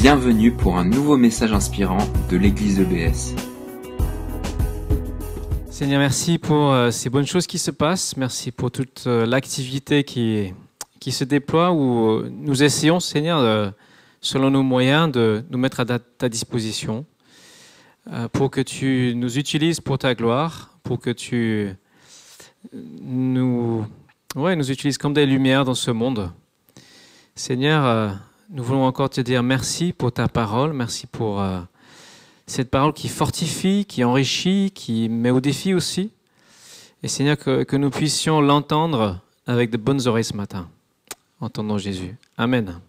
Bienvenue pour un nouveau message inspirant de l'église EBS. Seigneur, merci pour euh, ces bonnes choses qui se passent. Merci pour toute euh, l'activité qui, qui se déploie où euh, nous essayons, Seigneur, selon nos moyens, de nous mettre à ta disposition pour que tu nous utilises pour ta gloire, pour que tu nous, ouais, nous utilises comme des lumières dans ce monde. Seigneur, nous voulons encore te dire merci pour ta parole, merci pour euh, cette parole qui fortifie, qui enrichit, qui met au défi aussi. Et Seigneur, que, que nous puissions l'entendre avec de bonnes oreilles ce matin. Entendons Jésus. Amen.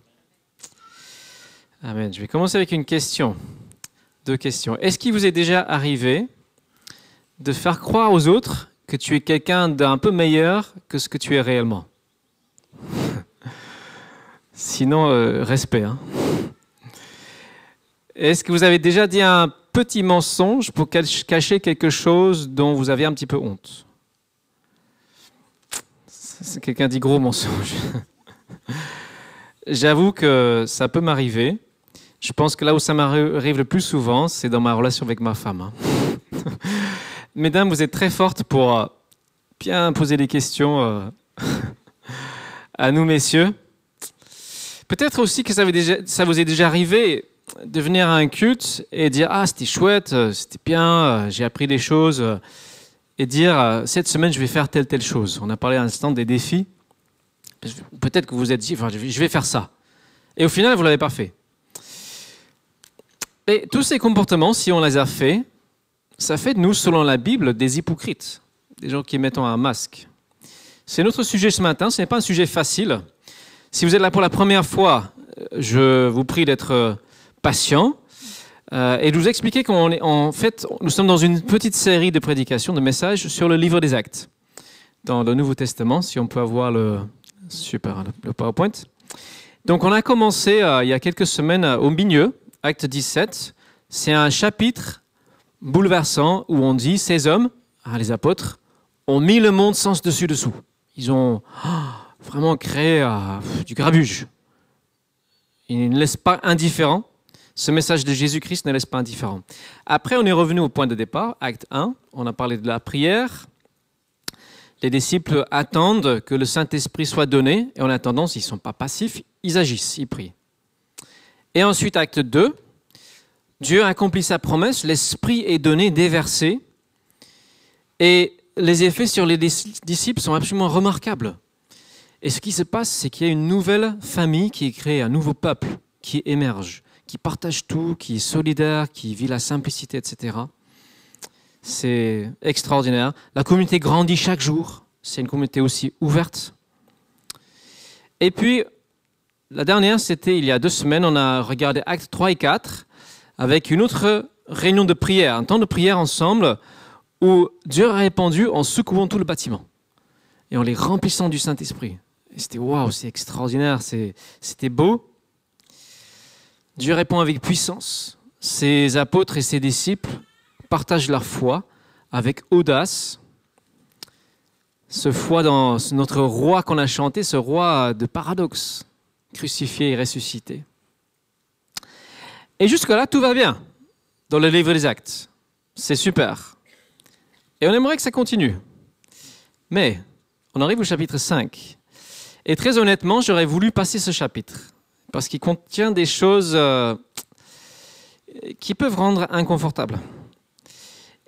Amen. Je vais commencer avec une question. Deux questions. Est-ce qu'il vous est déjà arrivé de faire croire aux autres que tu es quelqu'un d'un peu meilleur que ce que tu es réellement? Sinon, euh, respect. Hein. Est-ce que vous avez déjà dit un petit mensonge pour cacher quelque chose dont vous avez un petit peu honte? Quelqu'un dit gros mensonge. J'avoue que ça peut m'arriver. Je pense que là où ça m'arrive le plus souvent, c'est dans ma relation avec ma femme. Hein. Mesdames, vous êtes très fortes pour euh, bien poser des questions euh, à nous, messieurs. Peut-être aussi que ça, vous est déjà arrivé de venir à un culte et dire Ah, c'était chouette, euh, c'était bien, euh, j'ai appris des choses, euh, et dire Cette semaine, je vais faire telle, telle chose. On a parlé à l'instant des défis. Peut-être que vous vous êtes dit Je vais faire ça. Et au final, vous ne l'avez pas fait. Et tous ces comportements, si on les a faits, ça fait de nous, selon la Bible, des hypocrites, des gens qui mettent un masque. C'est notre sujet ce matin, ce n'est pas un sujet facile. Si vous êtes là pour la première fois, je vous prie d'être euh, patient euh, et de vous expliquer est en fait, nous sommes dans une petite série de prédications, de messages sur le livre des Actes, dans le Nouveau Testament. Si on peut avoir le super le PowerPoint. Donc, on a commencé euh, il y a quelques semaines au milieu, Acte 17. C'est un chapitre bouleversant où on dit ces hommes, ah, les apôtres, ont mis le monde sens dessus dessous. Ils ont oh, vraiment créé euh, du grabuge. Il ne laisse pas indifférent. Ce message de Jésus-Christ ne laisse pas indifférent. Après, on est revenu au point de départ, acte 1. On a parlé de la prière. Les disciples attendent que le Saint-Esprit soit donné. Et en attendant, s'ils ne sont pas passifs, ils agissent, ils prient. Et ensuite, acte 2. Dieu accomplit sa promesse, l'Esprit est donné, déversé. Et les effets sur les disciples sont absolument remarquables. Et ce qui se passe, c'est qu'il y a une nouvelle famille qui est créée, un nouveau peuple qui émerge, qui partage tout, qui est solidaire, qui vit la simplicité, etc. C'est extraordinaire. La communauté grandit chaque jour. C'est une communauté aussi ouverte. Et puis, la dernière, c'était il y a deux semaines, on a regardé Actes 3 et 4 avec une autre réunion de prière, un temps de prière ensemble où Dieu a répandu en secouant tout le bâtiment et en les remplissant du Saint-Esprit. C'était waouh, c'est extraordinaire, c'était beau. Dieu répond avec puissance. Ses apôtres et ses disciples partagent leur foi avec audace. Ce foi dans notre roi qu'on a chanté, ce roi de paradoxe, crucifié et ressuscité. Et jusque-là, tout va bien dans le livre des actes. C'est super. Et on aimerait que ça continue. Mais on arrive au chapitre 5. Et très honnêtement, j'aurais voulu passer ce chapitre, parce qu'il contient des choses euh, qui peuvent rendre inconfortable.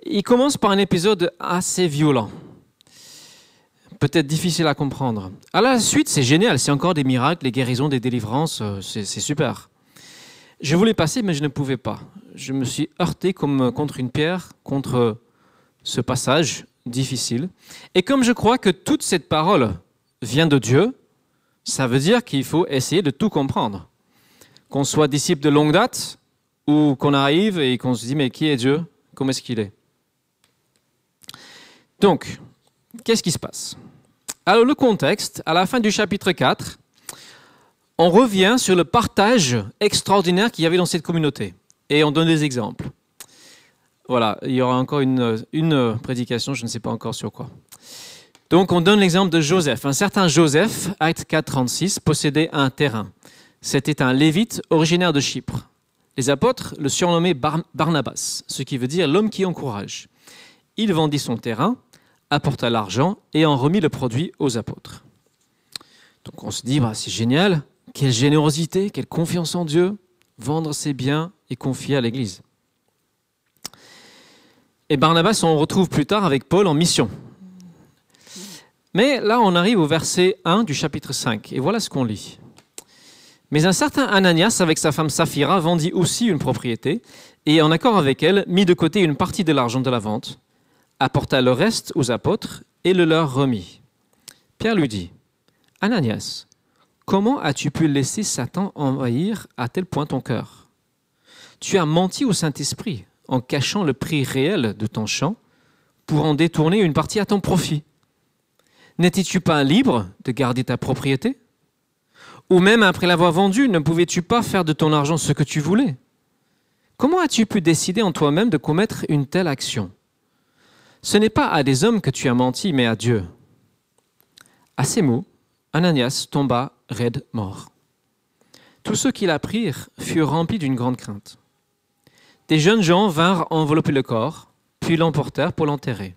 Il commence par un épisode assez violent, peut-être difficile à comprendre. À la suite, c'est génial, c'est encore des miracles, des guérisons, des délivrances, euh, c'est super. Je voulais passer, mais je ne pouvais pas. Je me suis heurté comme contre une pierre, contre ce passage difficile. Et comme je crois que toute cette parole vient de Dieu, ça veut dire qu'il faut essayer de tout comprendre. Qu'on soit disciple de longue date ou qu'on arrive et qu'on se dit mais qui est Dieu? Comment est-ce qu'il est? Donc, qu'est-ce qui se passe? Alors le contexte, à la fin du chapitre 4, on revient sur le partage extraordinaire qu'il y avait dans cette communauté. Et on donne des exemples. Voilà, il y aura encore une, une prédication, je ne sais pas encore sur quoi. Donc on donne l'exemple de Joseph. Un certain Joseph, acte 4, 36, possédait un terrain. C'était un lévite originaire de Chypre. Les apôtres le surnommaient Barnabas, ce qui veut dire l'homme qui encourage. Il vendit son terrain, apporta l'argent et en remit le produit aux apôtres. Donc on se dit, bah, c'est génial, quelle générosité, quelle confiance en Dieu, vendre ses biens et confier à l'Église. Et Barnabas, on retrouve plus tard avec Paul en mission. Mais là, on arrive au verset 1 du chapitre 5, et voilà ce qu'on lit. Mais un certain Ananias, avec sa femme Saphira, vendit aussi une propriété, et en accord avec elle, mit de côté une partie de l'argent de la vente, apporta le reste aux apôtres et le leur remit. Pierre lui dit, Ananias, comment as-tu pu laisser Satan envahir à tel point ton cœur? Tu as menti au Saint-Esprit en cachant le prix réel de ton champ pour en détourner une partie à ton profit. N'étais-tu pas libre de garder ta propriété? Ou même après l'avoir vendue, ne pouvais-tu pas faire de ton argent ce que tu voulais? Comment as-tu pu décider en toi-même de commettre une telle action? Ce n'est pas à des hommes que tu as menti, mais à Dieu. À ces mots, Ananias tomba raide mort. Tous ceux qui l'apprirent furent remplis d'une grande crainte. Des jeunes gens vinrent envelopper le corps, puis l'emportèrent pour l'enterrer.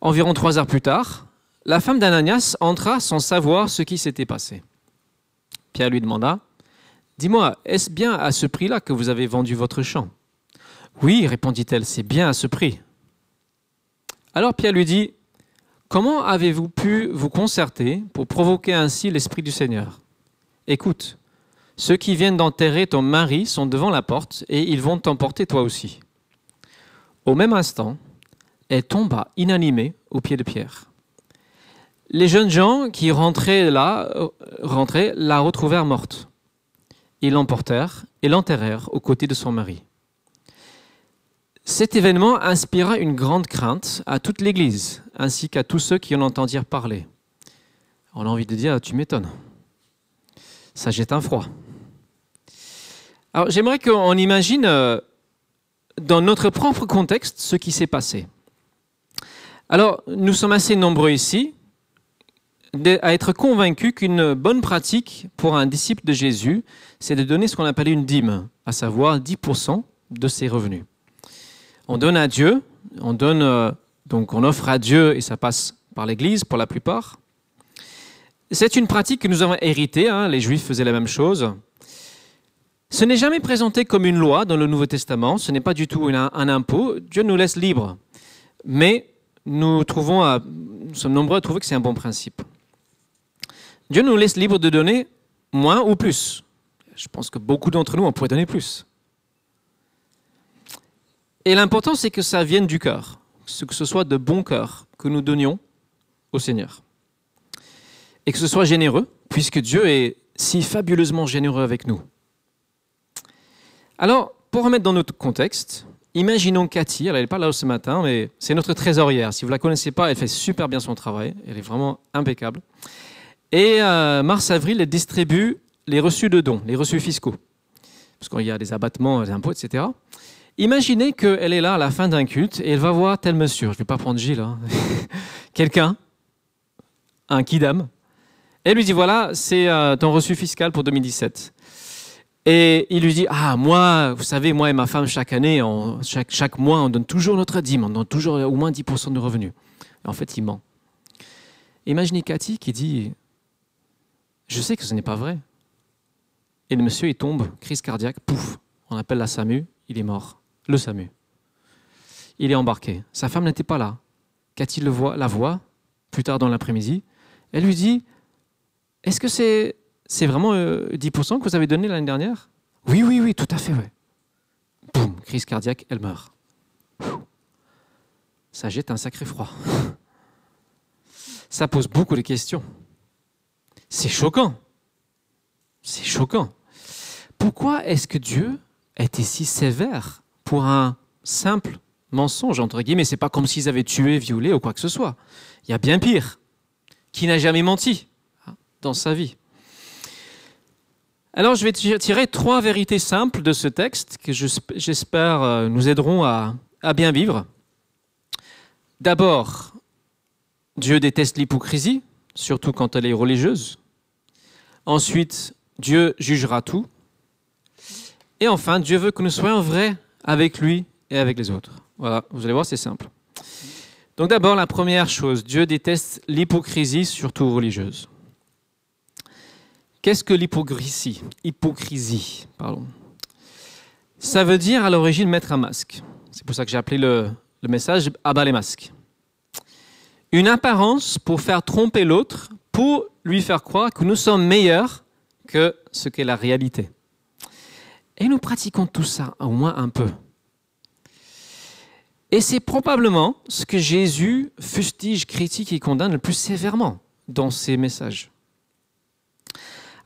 Environ trois heures plus tard, la femme d'Ananias entra sans savoir ce qui s'était passé. Pierre lui demanda, Dis-moi, est-ce bien à ce prix-là que vous avez vendu votre champ Oui, répondit-elle, c'est bien à ce prix. Alors Pierre lui dit, Comment avez-vous pu vous concerter pour provoquer ainsi l'Esprit du Seigneur Écoute, ceux qui viennent d'enterrer ton mari sont devant la porte et ils vont t'emporter toi aussi. Au même instant, elle tomba inanimée aux pieds de Pierre. Les jeunes gens qui rentraient là, euh, rentraient, la retrouvèrent morte. Ils l'emportèrent et l'enterrèrent aux côtés de son mari. Cet événement inspira une grande crainte à toute l'Église, ainsi qu'à tous ceux qui en entendirent parler. On a envie de dire, tu m'étonnes. Ça jette un froid. Alors j'aimerais qu'on imagine euh, dans notre propre contexte ce qui s'est passé. Alors nous sommes assez nombreux ici à être convaincu qu'une bonne pratique pour un disciple de Jésus, c'est de donner ce qu'on appelle une dîme, à savoir 10% de ses revenus. On donne à Dieu, on donne euh, donc on offre à Dieu et ça passe par l'Église pour la plupart. C'est une pratique que nous avons héritée. Hein, les Juifs faisaient la même chose. Ce n'est jamais présenté comme une loi dans le Nouveau Testament. Ce n'est pas du tout un, impôt. Dieu nous laisse libres, mais nous trouvons, nous sommes nombreux à trouver que c'est un bon principe. Dieu nous laisse libre de donner moins ou plus. Je pense que beaucoup d'entre nous, on pourrait donner plus. Et l'important, c'est que ça vienne du cœur, que ce soit de bon cœur que nous donnions au Seigneur. Et que ce soit généreux, puisque Dieu est si fabuleusement généreux avec nous. Alors, pour remettre dans notre contexte, imaginons Cathy, elle n'est pas là ce matin, mais c'est notre trésorière. Si vous ne la connaissez pas, elle fait super bien son travail, elle est vraiment impeccable. Et euh, mars-avril, elle distribue les reçus de dons, les reçus fiscaux. Parce qu'il y a des abattements, des impôts, etc. Imaginez qu'elle est là à la fin d'un culte et elle va voir tel monsieur, je ne vais pas prendre Gilles, hein. quelqu'un, un kidam? Elle lui dit voilà, c'est euh, ton reçu fiscal pour 2017. Et il lui dit ah moi, vous savez, moi et ma femme chaque année, chaque, chaque mois, on donne toujours notre dîme, on donne toujours au moins 10% de revenus. en fait, il ment. Imaginez Cathy qui dit je sais que ce n'est pas vrai. Et le monsieur, il tombe, crise cardiaque, pouf, on appelle la SAMU, il est mort. Le SAMU. Il est embarqué. Sa femme n'était pas là. Cathy le voit, la voit, plus tard dans l'après-midi. Elle lui dit Est-ce que c'est c'est vraiment 10% euh, que vous avez donné l'année dernière? Oui, oui, oui, tout à fait, ouais. Boum, crise cardiaque, elle meurt. Ça jette un sacré froid. Ça pose beaucoup de questions. C'est choquant. C'est choquant. Pourquoi est-ce que Dieu était si sévère pour un simple mensonge, entre guillemets? C'est pas comme s'ils avaient tué, violé ou quoi que ce soit. Il y a bien pire. Qui n'a jamais menti hein, dans sa vie? Alors je vais tirer trois vérités simples de ce texte que j'espère euh, nous aideront à bien vivre. D'abord, Dieu déteste l'hypocrisie, surtout quand elle est religieuse. Ensuite, Dieu jugera tout. Et enfin, Dieu veut que nous soyons vrais avec lui et avec les autres. Voilà, vous allez voir, c'est simple. Donc d'abord, la première chose, Dieu déteste l'hypocrisie, surtout religieuse. Qu'est-ce que l'hypocrisie? Hypocrisie, pardon. Ça veut dire à l'origine mettre un masque. C'est pour ça que j'ai appelé le, le message Abat les masques. Une apparence pour faire tromper l'autre, pour lui faire croire que nous sommes meilleurs que ce qu'est la réalité. Et nous pratiquons tout ça au moins un peu. Et c'est probablement ce que Jésus fustige, critique et condamne le plus sévèrement dans ses messages.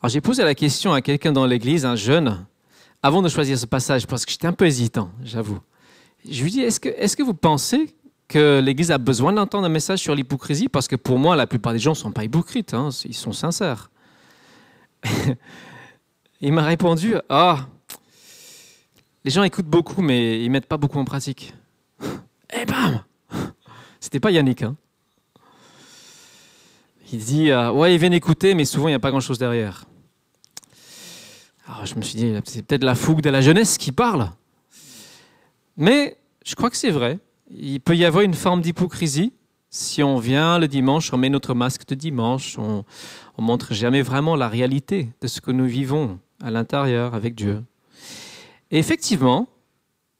Alors j'ai posé la question à quelqu'un dans l'église, un jeune, avant de choisir ce passage, parce que j'étais un peu hésitant, j'avoue. Je lui dis, est-ce que, est que vous pensez que l'Église a besoin d'entendre un message sur l'hypocrisie Parce que pour moi, la plupart des gens ne sont pas hypocrites, hein, ils sont sincères. Il m'a répondu, ah, les gens écoutent beaucoup, mais ils mettent pas beaucoup en pratique. Et bam C'était pas Yannick. Hein. Il dit, euh, ouais, ils viennent écouter, mais souvent, il n'y a pas grand-chose derrière. Alors, je me suis dit, c'est peut-être la fougue de la jeunesse qui parle. Mais je crois que c'est vrai. Il peut y avoir une forme d'hypocrisie. Si on vient le dimanche, on met notre masque de dimanche, on, on montre jamais vraiment la réalité de ce que nous vivons à l'intérieur avec Dieu. Et effectivement,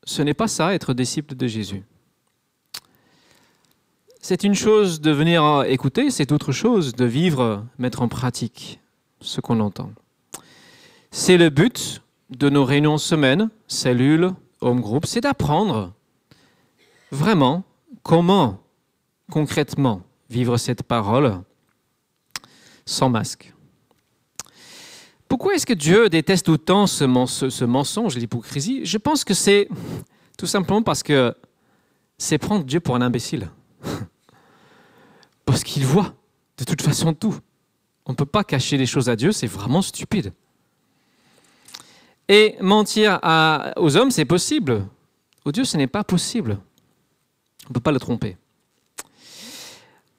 ce n'est pas ça être disciple de Jésus. C'est une chose de venir écouter, c'est autre chose de vivre, mettre en pratique ce qu'on entend. C'est le but de nos réunions semaines, cellules, home group, c'est d'apprendre vraiment comment concrètement vivre cette parole sans masque? Pourquoi est-ce que Dieu déteste autant ce, mensonge, l'hypocrisie? Je pense que c'est tout simplement parce que c'est prendre Dieu pour un imbécile. parce qu'il voit de toute façon tout. On ne peut pas cacher les choses à Dieu, c'est vraiment stupide. Et mentir aux hommes, c'est possible. Aux dieux, ce n'est pas possible. On ne peut pas le tromper.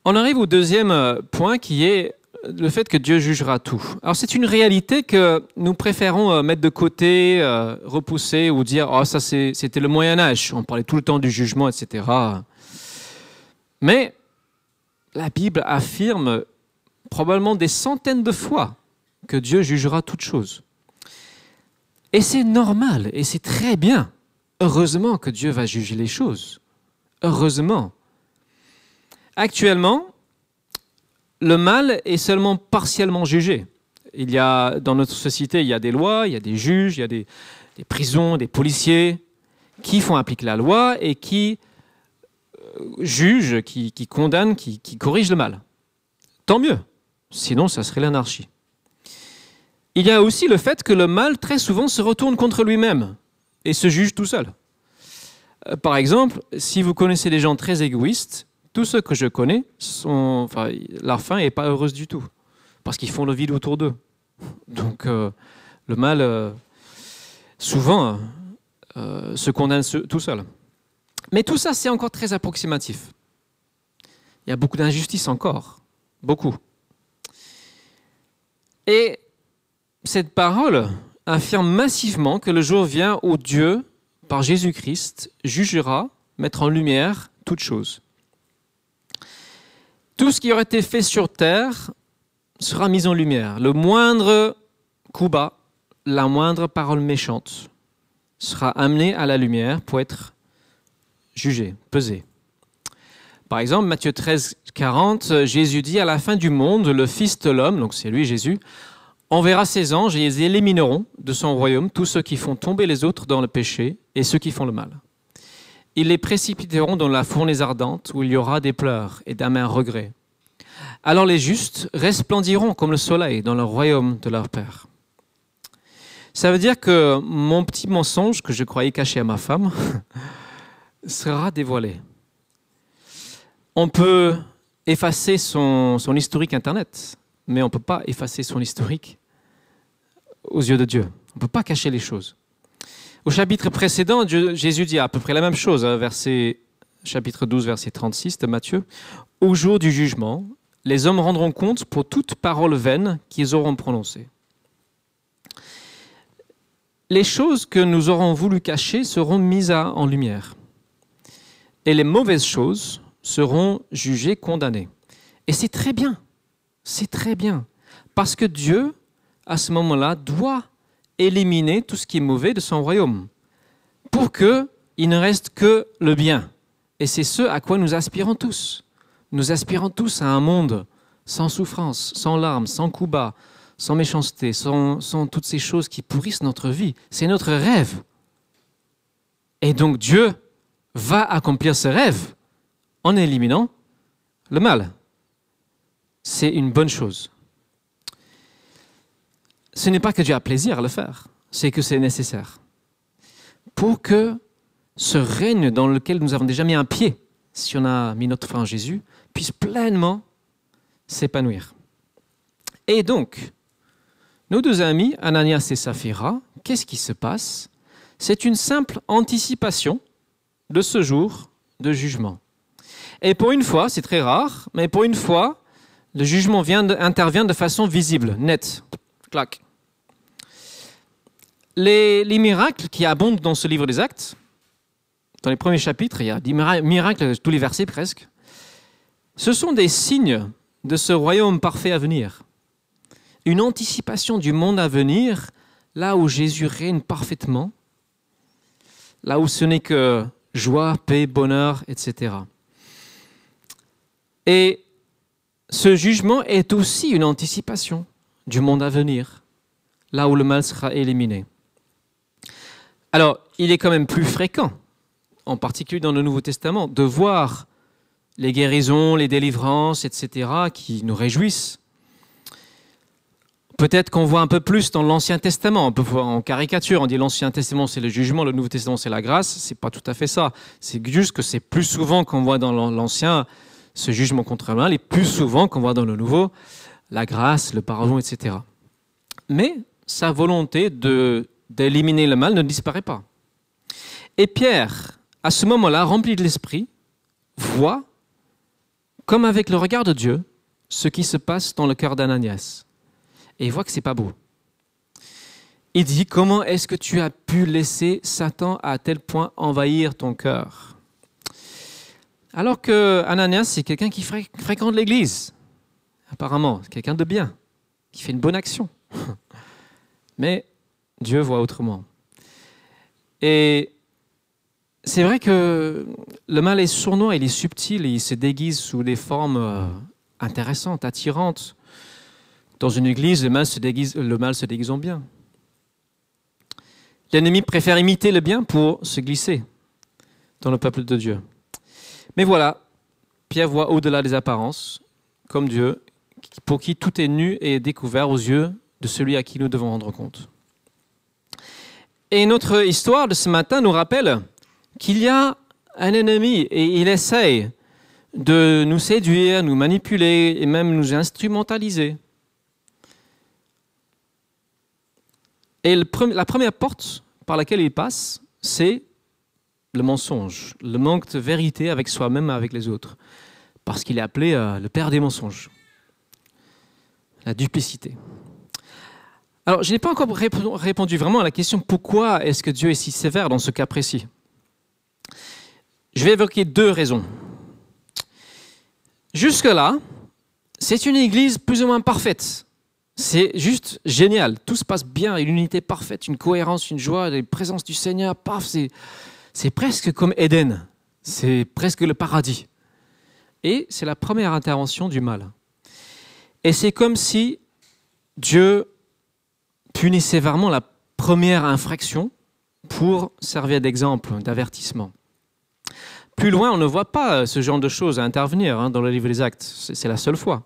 On arrive au deuxième euh, point qui est le fait que Dieu jugera tout. Alors c'est une réalité que nous préférons euh, mettre de côté, euh, repousser ou dire oh ça c'était le Moyen Âge, on parlait tout le temps du jugement, etc. Mais la Bible affirme probablement des centaines de fois que Dieu jugera toutes choses. Et c'est normal, et c'est très bien. Heureusement que Dieu va juger les choses. Heureusement. Actuellement, le mal est seulement partiellement jugé. Il y a, dans notre société, il y a des lois, il y a des juges, il y a des, prisons, des policiers qui font appliquer la loi et qui euh, jugent, qui, condamnent, qui, qui corrigent le mal. Tant mieux. Sinon, ça serait l'anarchie. Il y a aussi le fait que le mal très souvent se retourne contre lui-même et se juge tout seul. Euh, par exemple, si vous connaissez des gens très égoïstes, tous ceux que je connais, sont, enfin, leur fin n'est pas heureuse du tout, parce qu'ils font le vide autour d'eux. Donc euh, le mal, euh, souvent, se condamne tout seul. Mais tout ça, c'est encore très approximatif. Il y a beaucoup d'injustice encore, beaucoup. Et cette parole affirme massivement que le jour vient où Dieu, par Jésus-Christ, jugera, mettre en lumière toutes choses. Tout ce qui aurait été fait sur terre sera mis en lumière. Le moindre coup bas, la moindre parole méchante sera amené à la lumière pour être jugé, pesé. Par exemple, Matthieu 13, 40, Jésus dit à la fin du monde, le Fils de l'homme, donc c'est lui Jésus, enverra ses anges et ils élimineront de son royaume tous ceux qui font tomber les autres dans le péché et ceux qui font le mal. Ils les précipiteront dans la fournaise ardente où il y aura des pleurs et d'amers regrets. Alors les justes resplendiront comme le soleil dans le royaume de leur Père. Ça veut dire que mon petit mensonge que je croyais caché à ma femme sera dévoilé. On peut effacer son, son historique Internet mais on ne peut pas effacer son historique aux yeux de Dieu. On ne peut pas cacher les choses. Au chapitre précédent, Jésus dit à peu près la même chose, hein, verset, chapitre 12, verset 36 de Matthieu. Au jour du jugement, les hommes rendront compte pour toute parole vaine qu'ils auront prononcée. les choses que nous aurons voulu cacher seront mises en lumière. Et les mauvaises choses seront jugées, condamnées. Et c'est très bien. C'est très bien. Parce que Dieu, à ce moment-là, doit éliminer tout ce qui est mauvais de son royaume pour qu'il ne reste que le bien. Et c'est ce à quoi nous aspirons tous. Nous aspirons tous à un monde sans souffrance, sans larmes, sans coups bas, sans méchanceté, sans, toutes ces choses qui pourrissent notre vie. C'est notre rêve. Et donc Dieu va accomplir ce rêve en éliminant le mal. C'est une bonne chose. Ce n'est pas que Dieu a plaisir à le faire, c'est que c'est nécessaire. Pour que ce règne dans lequel nous avons déjà mis un pied, si on a mis notre foi en Jésus, puisse pleinement s'épanouir. Et donc, nos deux amis, Ananias et Saphira, qu'est-ce qui se passe? C'est une simple anticipation de ce jour de jugement. Et pour une fois, c'est très rare, mais pour une fois, le jugement vient intervient de façon visible, nette. Clac. Les, les, miracles qui abondent dans ce livre des Actes, dans les premiers chapitres, il y a des miracles, tous les versets presque, ce sont des signes de ce royaume parfait à venir. Une anticipation du monde à venir, là où Jésus règne parfaitement, là où ce n'est que joie, paix, bonheur, etc. Et ce jugement est aussi une anticipation du monde à venir, là où le mal sera éliminé. Alors, il est quand même plus fréquent, en particulier dans le Nouveau Testament, de voir les guérisons, les délivrances, etc., qui nous réjouissent. Peut-être qu'on voit un peu plus dans l'Ancien Testament, on peut voir en caricature, on dit l'Ancien Testament c'est le jugement, le Nouveau Testament c'est la grâce, c'est pas tout à fait ça. C'est juste que c'est plus souvent qu'on voit dans l'Ancien ce jugement contre mal, et plus souvent qu'on voit dans le Nouveau la grâce, le pardon, etc. Mais sa volonté d'éliminer le mal ne disparaît pas. Et Pierre, à ce moment-là, rempli de l'esprit, voit comme avec le regard de Dieu, ce qui se passe dans le cœur d'Ananias. Et il voit que c'est pas beau. Il dit Comment est-ce que tu as pu laisser Satan à tel point envahir ton cœur? Alors que Ananias, c'est quelqu'un qui fréquente l'église, apparemment, quelqu'un de bien, qui fait une bonne action. Mais Dieu voit autrement. Et c'est vrai que le mal est sournois, il est subtil, il se déguise sous des formes euh, intéressantes, attirantes. Dans une église, le mal se déguise en bien. L'ennemi préfère imiter le bien pour se glisser dans le peuple de Dieu. Mais voilà, Pierre voit au-delà des apparences, comme Dieu, pour qui tout est nu et découvert aux yeux de celui à qui nous devons rendre compte. Et notre histoire de ce matin nous rappelle qu'il y a un ennemi et il essaye de nous séduire, nous manipuler et même nous instrumentaliser. Et la première porte par laquelle il passe, c'est le mensonge, le manque de vérité avec soi-même avec les autres. Parce qu'il est appelé euh, le père des mensonges. La duplicité. Alors, je n'ai pas encore répondu vraiment à la question pourquoi est-ce que Dieu est si sévère dans ce cas précis? Je vais évoquer deux raisons. Jusque-là, c'est une église plus ou moins parfaite. C'est juste génial. Tout se passe bien, une unité parfaite, une cohérence, une joie, la présence du Seigneur. Paf, c'est presque comme Éden. C'est presque le paradis. Et c'est la première intervention du mal. Et c'est comme si Dieu punissait vraiment la première infraction pour servir d'exemple, d'avertissement. Plus loin, on ne voit pas ce genre de choses intervenir hein, dans le livre des actes. C'est la seule fois.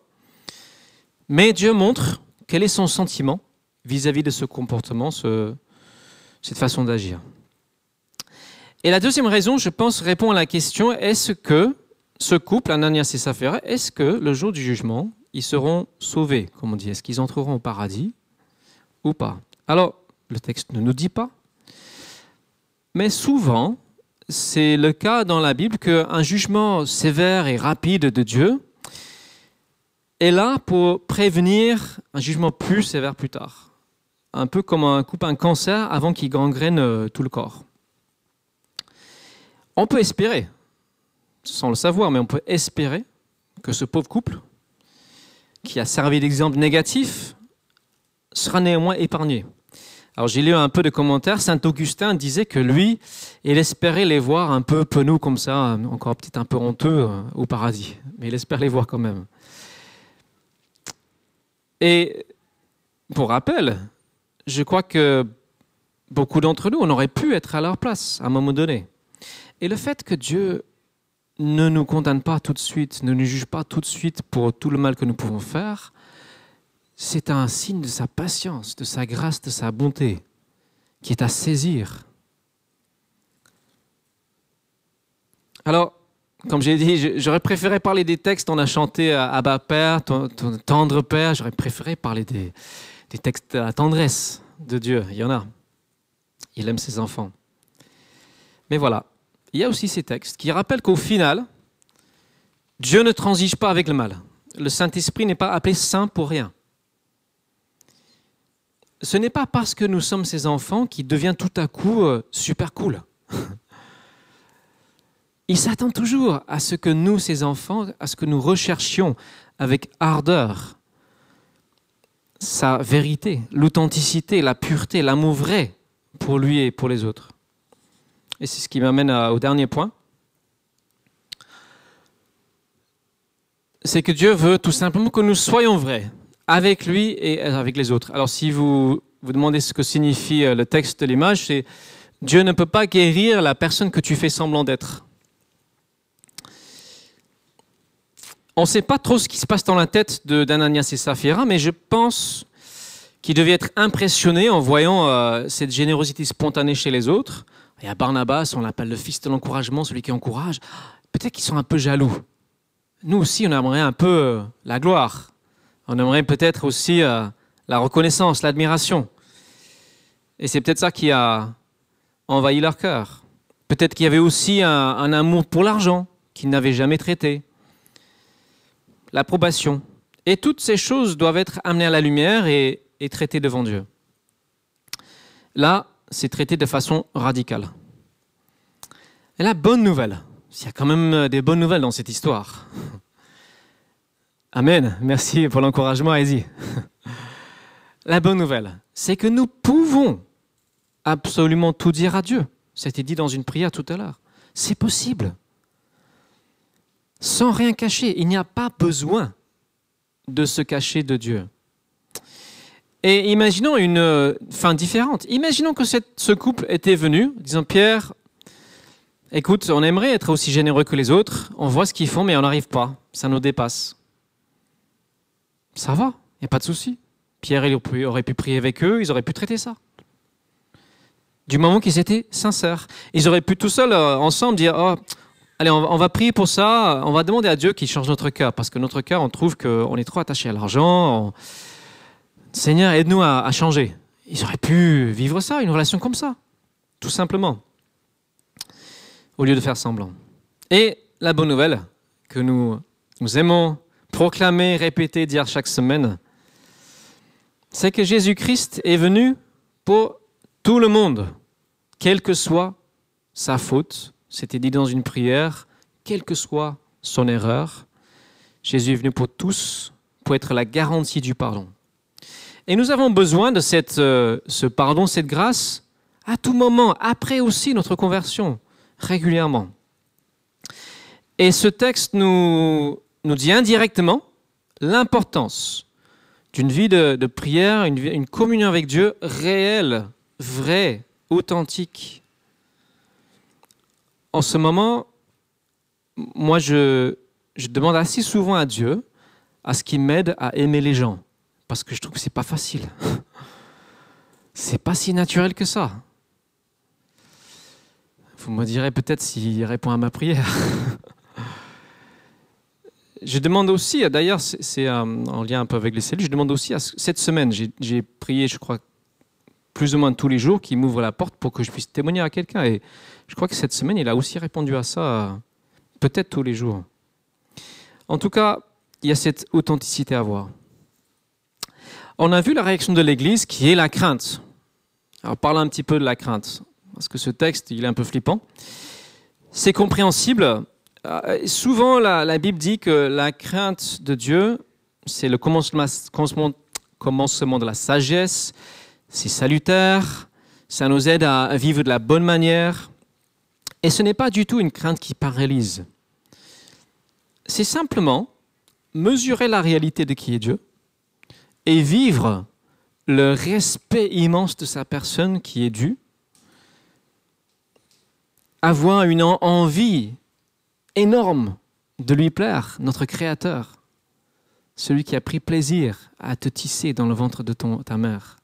Mais Dieu montre quel est son sentiment vis-à-vis de ce comportement, cette façon d'agir. Et la deuxième raison, je pense, répond à la question est-ce que ce couple, Ananias et Saphira, est-ce que le jour du jugement, ils seront sauvés, comme on dit? Est-ce qu'ils entreront au paradis ou pas? Alors, le texte ne nous dit pas. Mais souvent, c'est le cas dans la Bible qu'un jugement sévère et rapide de Dieu est là pour prévenir un jugement plus sévère plus tard. un peu comme on coupe un cancer avant qu'il gangrène euh, tout le corps. On peut espérer, sans le savoir, mais on peut espérer que ce pauvre couple, qui a servi d'exemple négatif, sera néanmoins épargné. Alors j'ai lu un peu de commentaires. Saint Augustin disait que lui, il espérait les voir un peu penauds comme ça, encore peut-être un peu honteux euh, au paradis, mais il espère les voir quand même. Et pour rappel, je crois que beaucoup d'entre nous, on aurait pu être à leur place à un moment donné. Et le fait que Dieu ne nous condamne pas tout de suite, ne nous juge pas tout de suite pour tout le mal que nous pouvons faire, c'est un signe de sa patience, de sa grâce, de sa bonté, qui est à saisir. Alors, comme j'ai dit, j'aurais préféré parler des textes. On a chanté Abba Père, ton, tendre Père. J'aurais préféré parler des, des textes à tendresse de Dieu. Il y en a. Il aime ses enfants. Mais voilà, il y a aussi ces textes qui rappellent qu'au final, Dieu ne transige pas avec le mal. Le Saint-Esprit n'est pas appelé saint pour rien. Ce n'est pas parce que nous sommes ses enfants qu'il devient tout à coup euh, super cool. Il s'attend toujours à ce que nous, ses enfants, à ce que nous recherchions avec ardeur sa vérité, l'authenticité, la pureté, l'amour vrai pour lui et pour les autres. Et c'est ce qui m'amène au dernier point. C'est que Dieu veut tout simplement que nous soyons vrais avec lui et avec les autres. Alors si vous vous demandez ce que signifie euh, le texte de l'image, c'est Dieu ne peut pas guérir la personne que tu fais semblant d'être. On ne sait pas trop ce qui se passe dans la tête d'Ananias et Saphira, mais je pense qu'il devait être impressionné en voyant euh, cette générosité spontanée chez les autres. Y a Barnabas, on l'appelle le fils de l'encouragement, celui qui encourage. Peut-être qu'ils sont un peu jaloux. Nous aussi, on aimerait un peu euh, la gloire. On aimerait peut-être aussi euh, la reconnaissance, l'admiration. Et c'est peut-être ça qui a envahi leur cœur. Peut-être qu'il y avait aussi un, amour pour l'argent qu'ils n'avaient jamais traité. L'approbation. Et toutes ces choses doivent être amenées à la lumière et est traité devant Dieu. Là, c'est traité de façon radicale. Et la bonne nouvelle, il y a quand même des bonnes nouvelles dans cette histoire. Amen, merci pour l'encouragement, allez-y. La bonne nouvelle, c'est que nous pouvons absolument tout dire à Dieu. C'était dit dans une prière tout à l'heure. C'est possible. Sans rien cacher, il n'y a pas besoin de se cacher de Dieu. Et imaginons une euh, fin différente. Imaginons que ce couple était venu, disant Pierre, écoute, on aimerait être aussi généreux que les autres, on voit ce qu'ils font, mais on n'arrive pas, ça nous dépasse. Ça va, il n'y a pas de souci. Pierre aurait pu prier avec eux, ils auraient pu traiter ça. Du moment qu'ils étaient sincères. Ils auraient pu tout seuls, euh, ensemble, dire oh, Allez, on va prier pour ça, on va demander à Dieu qu'il change notre cœur, parce que notre cœur, on trouve qu'on est trop attaché à l'argent. Seigneur, aide-nous à, changer. Ils auraient pu vivre ça, une relation comme ça, tout simplement, au lieu de faire semblant. Et la bonne nouvelle que nous, nous aimons proclamer, répéter, dire chaque semaine, c'est que Jésus-Christ est venu pour tout le monde, quelle que soit sa faute. C'était dit dans une prière, quelle que soit son erreur. Jésus est venu pour tous, pour être la garantie du pardon. Et nous avons besoin de cette, euh, ce pardon, cette grâce, à tout moment, après aussi notre conversion, régulièrement. Et ce texte nous, nous dit indirectement l'importance d'une vie de, prière, une, une, communion avec Dieu réelle, vraie, authentique. En ce moment, moi, je, je demande assez souvent à Dieu à ce qu'il m'aide à aimer les gens parce que je trouve que c'est pas facile. C'est pas si naturel que ça. Vous me direz peut-être s'il répond à ma prière. je demande aussi, d'ailleurs, c'est euh, en lien un peu avec les cellules, je demande aussi, à, cette semaine, j'ai prié, je crois, plus ou moins tous les jours, qu'il m'ouvre la porte pour que je puisse témoigner à quelqu'un. Et je crois que cette semaine, il a aussi répondu à ça, peut-être tous les jours. En tout cas, il y a cette authenticité à voir. On a vu la réaction de l'Église qui est la crainte. Alors parlons un petit peu de la crainte, parce que ce texte, il est un peu flippant. C'est compréhensible. Euh, souvent, la, Bible dit que la crainte de Dieu, c'est le commencement, commencement de la sagesse, c'est salutaire, ça nous aide à vivre de la bonne manière. Et ce n'est pas du tout une crainte qui paralyse. C'est simplement mesurer la réalité de qui est Dieu et vivre le respect immense de sa personne qui est dû, avoir une envie énorme de lui plaire, notre Créateur, celui qui a pris plaisir à te tisser dans le ventre de ton, ta mère.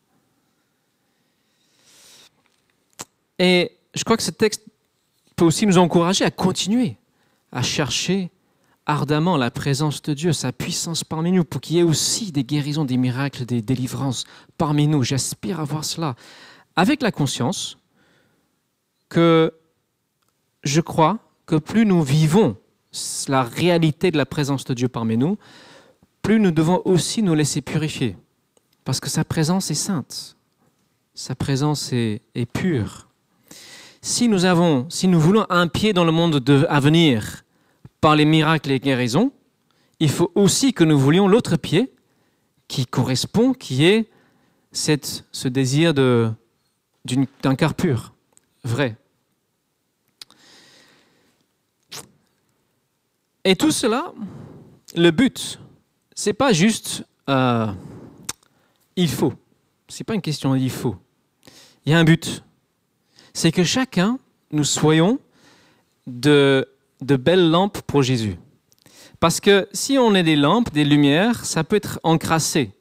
Et je crois que ce texte peut aussi nous encourager à continuer à chercher ardemment la présence de Dieu, sa puissance parmi nous, pour qu'il y ait aussi des guérisons, des miracles, des délivrances parmi nous. J'aspire à voir cela avec la conscience que je crois que plus nous vivons la réalité de la présence de Dieu parmi nous, plus nous devons aussi nous laisser purifier. Parce que sa présence est sainte, sa présence est, pure. Si nous, avons, si nous voulons un pied dans le monde à venir, par les miracles et les guérisons, il faut aussi que nous voulions l'autre pied qui correspond, qui est cette, ce désir d'un cœur pur, vrai. Et tout cela, le but, c'est pas juste euh, il faut. C'est pas une question il faut. Il y a un but. C'est que chacun, nous soyons de de belles lampes pour Jésus. Parce que si on est des lampes, des lumières, ça peut être encrassé.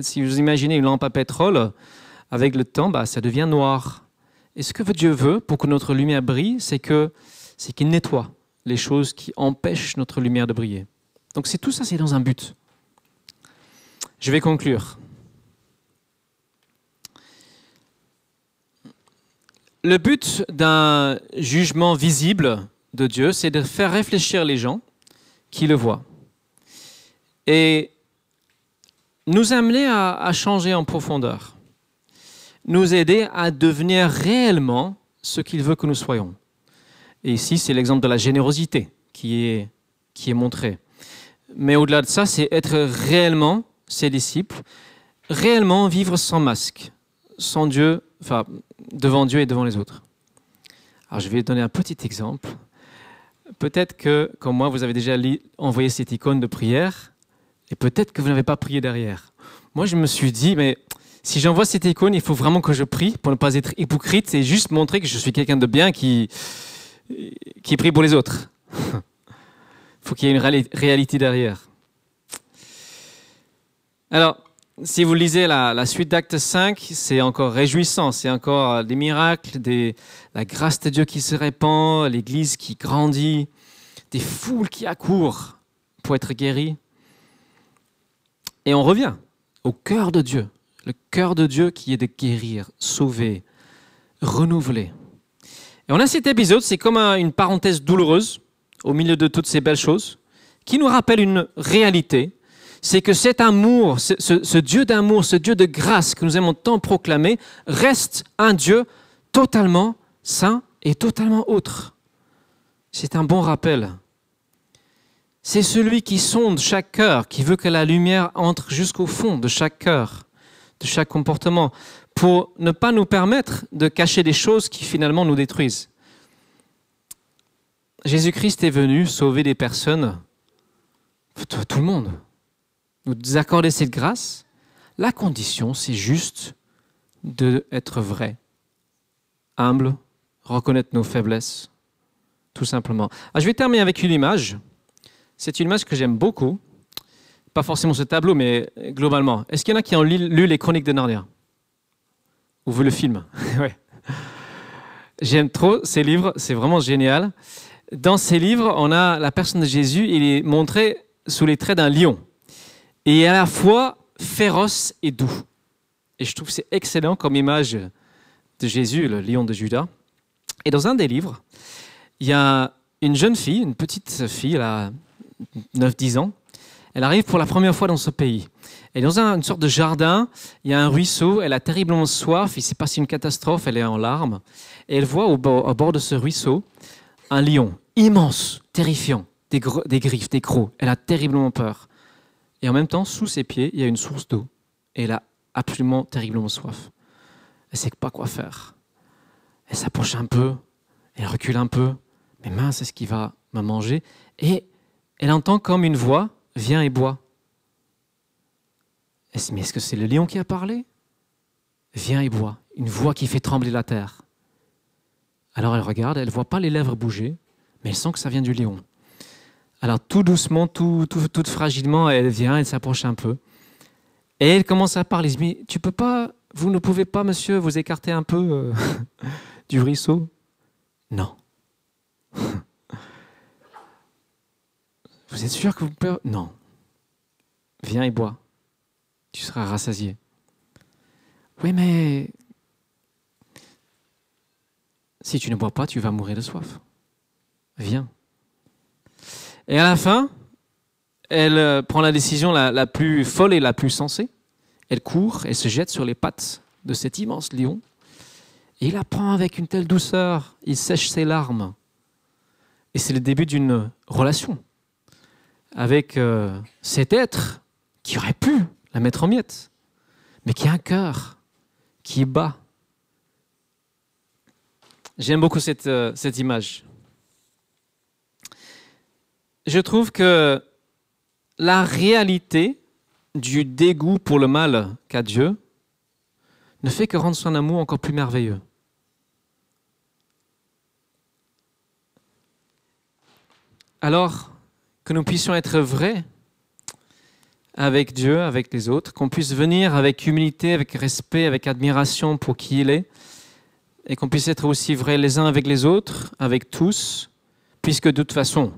Si vous imaginez une lampe à pétrole, avec le temps, bah, ça devient noir. Et ce que Dieu veut pour que notre lumière brille, c'est que c'est qu'il nettoie les choses qui empêchent notre lumière de briller. Donc c'est tout ça, c'est dans un but. Je vais conclure. Le but d'un jugement visible, de Dieu, c'est de faire réfléchir les gens qui le voient. Et nous amener à, changer en profondeur. Nous aider à devenir réellement ce qu'il veut que nous soyons. Et ici, c'est l'exemple de la générosité qui est, qui est montré. Mais au-delà de ça, c'est être réellement ses disciples, réellement vivre sans masque, sans Dieu, enfin, devant Dieu et devant les autres. Alors, je vais donner un petit exemple peut-être que, comme moi, vous avez déjà envoyé cette icône de prière, et peut-être que vous n'avez pas prié derrière. Moi, je me suis dit, mais si j'envoie cette icône, il faut vraiment que je prie pour ne pas être hypocrite et juste montrer que je suis quelqu'un de bien qui, qui prie pour les autres. il faut qu'il y ait une réalité derrière. Alors, si vous lisez la, suite d'Acte 5, c'est encore réjouissant, c'est encore euh, des miracles, la grâce de Dieu qui se répand, l'Église qui grandit, des foules qui accourent pour être guéries. Et on revient au cœur de Dieu, le cœur de Dieu qui est de guérir, sauver, renouveler. Et on a cet épisode, c'est comme une parenthèse douloureuse au milieu de toutes ces belles choses, qui nous rappelle une réalité c'est que cet amour, ce, Dieu d'amour, ce Dieu de grâce que nous aimons tant proclamer, reste un Dieu totalement saint et totalement autre. C'est un bon rappel. C'est celui qui sonde chaque cœur, qui veut que la lumière entre jusqu'au fond de chaque cœur, de chaque comportement, pour ne pas nous permettre de cacher des choses qui finalement nous détruisent. Jésus-Christ est venu sauver des personnes, tout le monde, nous accorder cette grâce, la condition, c'est juste d'être vrai, humble, reconnaître nos faiblesses, tout simplement. Ah, je vais terminer avec une image. C'est une image que j'aime beaucoup. Pas forcément ce tableau, mais globalement. Est-ce qu'il y en a qui ont lu les Chroniques de Narnia? Ou vu le film? Ouais. J'aime trop ces livres, c'est vraiment génial. Dans ces livres, on a la personne de Jésus, il est montré sous les traits d'un lion et à la fois féroce et doux. Et je trouve c'est excellent comme image de Jésus, le lion de Judas. Et dans un des livres, il y a une jeune fille, une petite fille, elle a 9-10 ans. Elle arrive pour la première fois dans ce pays. Et dans une sorte de jardin, il y a un ruisseau, elle a terriblement soif, il s'est passé une catastrophe, elle est en larmes. Et elle voit au bord, de ce ruisseau un lion immense, terrifiant, des griffes, des crocs. Elle a terriblement peur. Et en même temps, sous ses pieds, il y a une source d'eau. Et elle a absolument terriblement soif. Elle ne sait pas quoi faire. Elle s'approche un peu, elle recule un peu, mais mince, c'est ce qui va me manger? Et elle entend comme une voix, viens et bois. Mais est-ce que c'est le lion qui a parlé? Viens et bois. Une voix qui fait trembler la terre. Alors elle regarde, elle ne voit pas les lèvres bouger, mais elle sent que ça vient du lion. Alors tout doucement, tout, tout, fragilement, elle vient, elle s'approche un peu. Et elle commence à parler. Mais tu peux pas, vous ne pouvez pas, monsieur, vous écarter un peu euh, du ruisseau? Non. vous êtes sûr que vous pouvez? Non. Viens et bois. Tu seras rassasié. Oui, mais si tu ne bois pas, tu vas mourir de soif. Viens. Et à la fin, elle euh, prend la décision la, plus folle et la plus sensée. Elle court et se jette sur les pattes de cet immense lion. Et il la prend avec une telle douceur, il sèche ses larmes. Et c'est le début d'une relation avec euh, cet être qui aurait pu la mettre en miettes, mais qui a un cœur qui bat. J'aime beaucoup cette, euh, cette image je trouve que la réalité du dégoût pour le mal qu'a Dieu ne fait que rendre son amour encore plus merveilleux. Alors que nous puissions être vrais avec Dieu, avec les autres, qu'on puisse venir avec humilité, avec respect, avec admiration pour qui il est, et qu'on puisse être aussi vrais les uns avec les autres, avec tous, puisque de toute façon,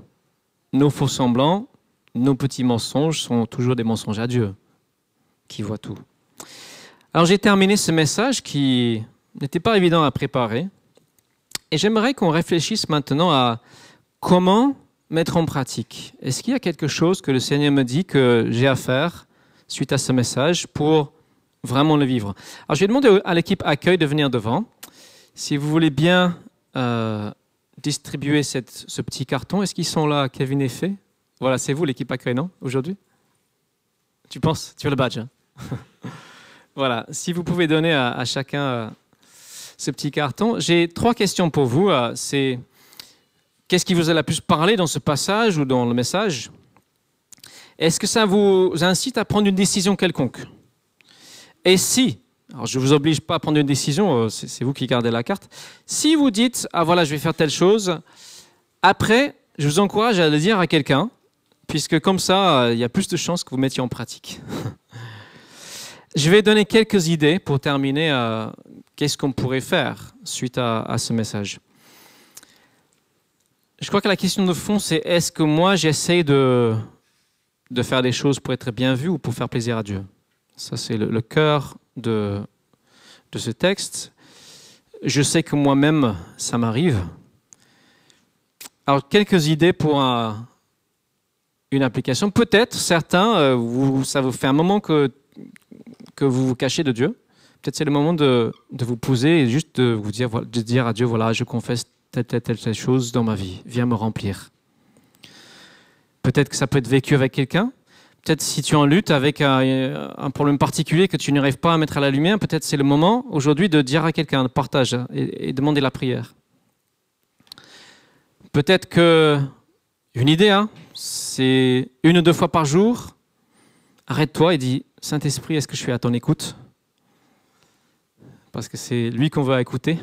nos faux semblants, nos petits mensonges sont toujours des mensonges à Dieu, qui voit tout. Alors j'ai terminé ce message qui n'était pas évident à préparer, et j'aimerais qu'on réfléchisse maintenant à comment mettre en pratique. Est-ce qu'il y a quelque chose que le Seigneur me dit que j'ai à faire suite à ce message pour vraiment le vivre? Alors je vais demander à l'équipe accueil de venir devant. Si vous voulez bien euh, distribuer ce petit carton. Est-ce qu'ils sont là, Kevin et Fé Voilà, c'est vous l'équipe accueil, non Aujourd'hui? Tu penses? Tu as le badge. Hein voilà, si vous pouvez donner à, chacun euh, ce petit carton. J'ai trois questions pour vous. Euh, c'est qu'est-ce qui vous a le plus parlé dans ce passage ou dans le message? Est-ce que ça vous incite à prendre une décision quelconque? Et si alors, je ne vous oblige pas à prendre une décision, euh, c'est vous qui gardez la carte. Si vous dites, ah voilà, je vais faire telle chose, après, je vous encourage à le dire à quelqu'un, puisque comme ça, euh, il y a plus de chances que vous mettiez en pratique. je vais donner quelques idées pour terminer euh, qu'est-ce qu'on pourrait faire suite à, ce message. Je crois que la question de fond, c'est est-ce que moi, j'essaie de, de faire des choses pour être bien vu ou pour faire plaisir à Dieu? Ça, c'est le cœur de, ce texte. Je sais que moi-même, ça m'arrive. Alors, quelques idées pour une application. Peut-être, certains, euh, vous, ça vous fait un moment que, que vous vous cachez de Dieu. Peut-être c'est le moment de, de, vous poser et juste de vous dire, de dire à Dieu, voilà, je confesse telle, telle, telle, telle chose dans ma vie. Viens me remplir. Peut-être que ça peut être vécu avec quelqu'un. Peut-être si tu es en lutte avec un, problème particulier que tu n'arrives pas à mettre à la lumière, peut-être c'est le moment aujourd'hui de dire à quelqu'un, de partage et, demander la prière. Peut-être que, une idée, hein, c'est une ou deux fois par jour, arrête-toi et dis, Saint-Esprit, est-ce que je suis à ton écoute? Parce que c'est lui qu'on veut écouter.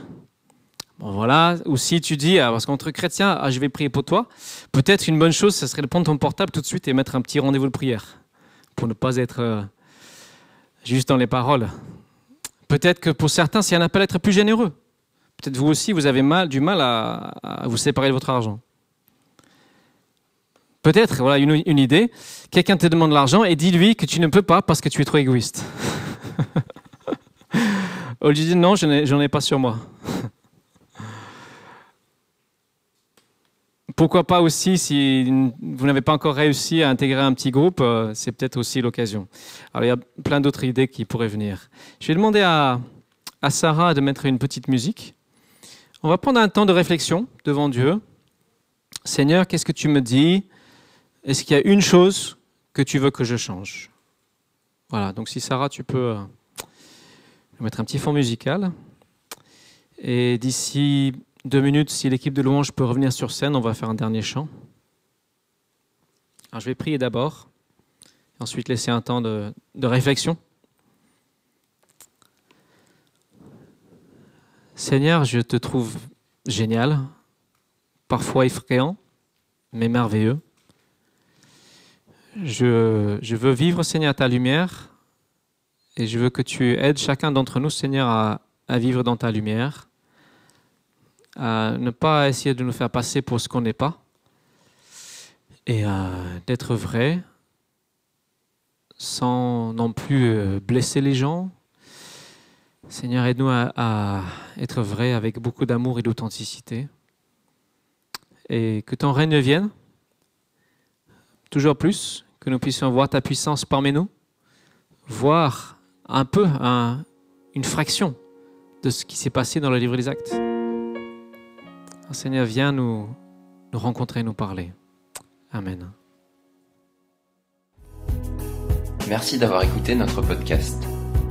Bon, voilà. Ou si tu dis, ah, parce qu'entre chrétiens, ah, je vais prier pour toi, peut-être une bonne chose, ce serait de prendre ton portable tout de suite et mettre un petit rendez-vous de prière, pour ne pas être euh, juste dans les paroles. Peut-être que pour certains, c'est un appel à être plus généreux. Peut-être vous aussi, vous avez mal, du mal à, vous séparer de votre argent. Peut-être, voilà une, une idée, quelqu'un te demande l'argent et dis-lui que tu ne peux pas parce que tu es trop égoïste. Au lieu de dire non, je n'en ai pas sur moi. Pourquoi pas aussi, si vous n'avez pas encore réussi à intégrer un petit groupe, euh, c'est peut-être aussi l'occasion. Alors il y a plein d'autres idées qui pourraient venir. Je vais demander à, à Sarah de mettre une petite musique. On va prendre un temps de réflexion devant Dieu. Seigneur, qu'est-ce que tu me dis? Est-ce qu'il y a une chose que tu veux que je change? Voilà, donc si Sarah, tu peux euh, mettre un petit fond musical. Et d'ici deux minutes, si l'équipe de louange peut revenir sur scène, on va faire un dernier chant. Je vais prier d'abord, ensuite laisser un temps de, réflexion. Seigneur, je te trouve génial, parfois effrayant, mais merveilleux. Je, veux vivre, Seigneur, ta lumière, et je veux que tu aides chacun d'entre nous, Seigneur, à, vivre dans ta lumière, à ne pas essayer de nous faire passer pour ce qu'on n'est pas, et d'être vrai, sans non plus euh, blesser les gens, Seigneur, aide-nous à, être vrai avec beaucoup d'amour et d'authenticité. Et que ton règne vienne, toujours plus, que nous puissions voir ta puissance parmi nous, voir un peu une fraction de ce qui s'est passé dans le livre des actes. Seigneur, viens nous, nous rencontrer, nous parler. Amen. Merci d'avoir écouté notre podcast.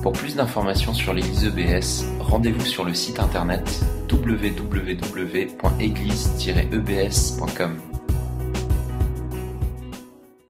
Pour plus d'informations sur l'église EBS, rendez-vous sur le site internet www.église-ebs.com.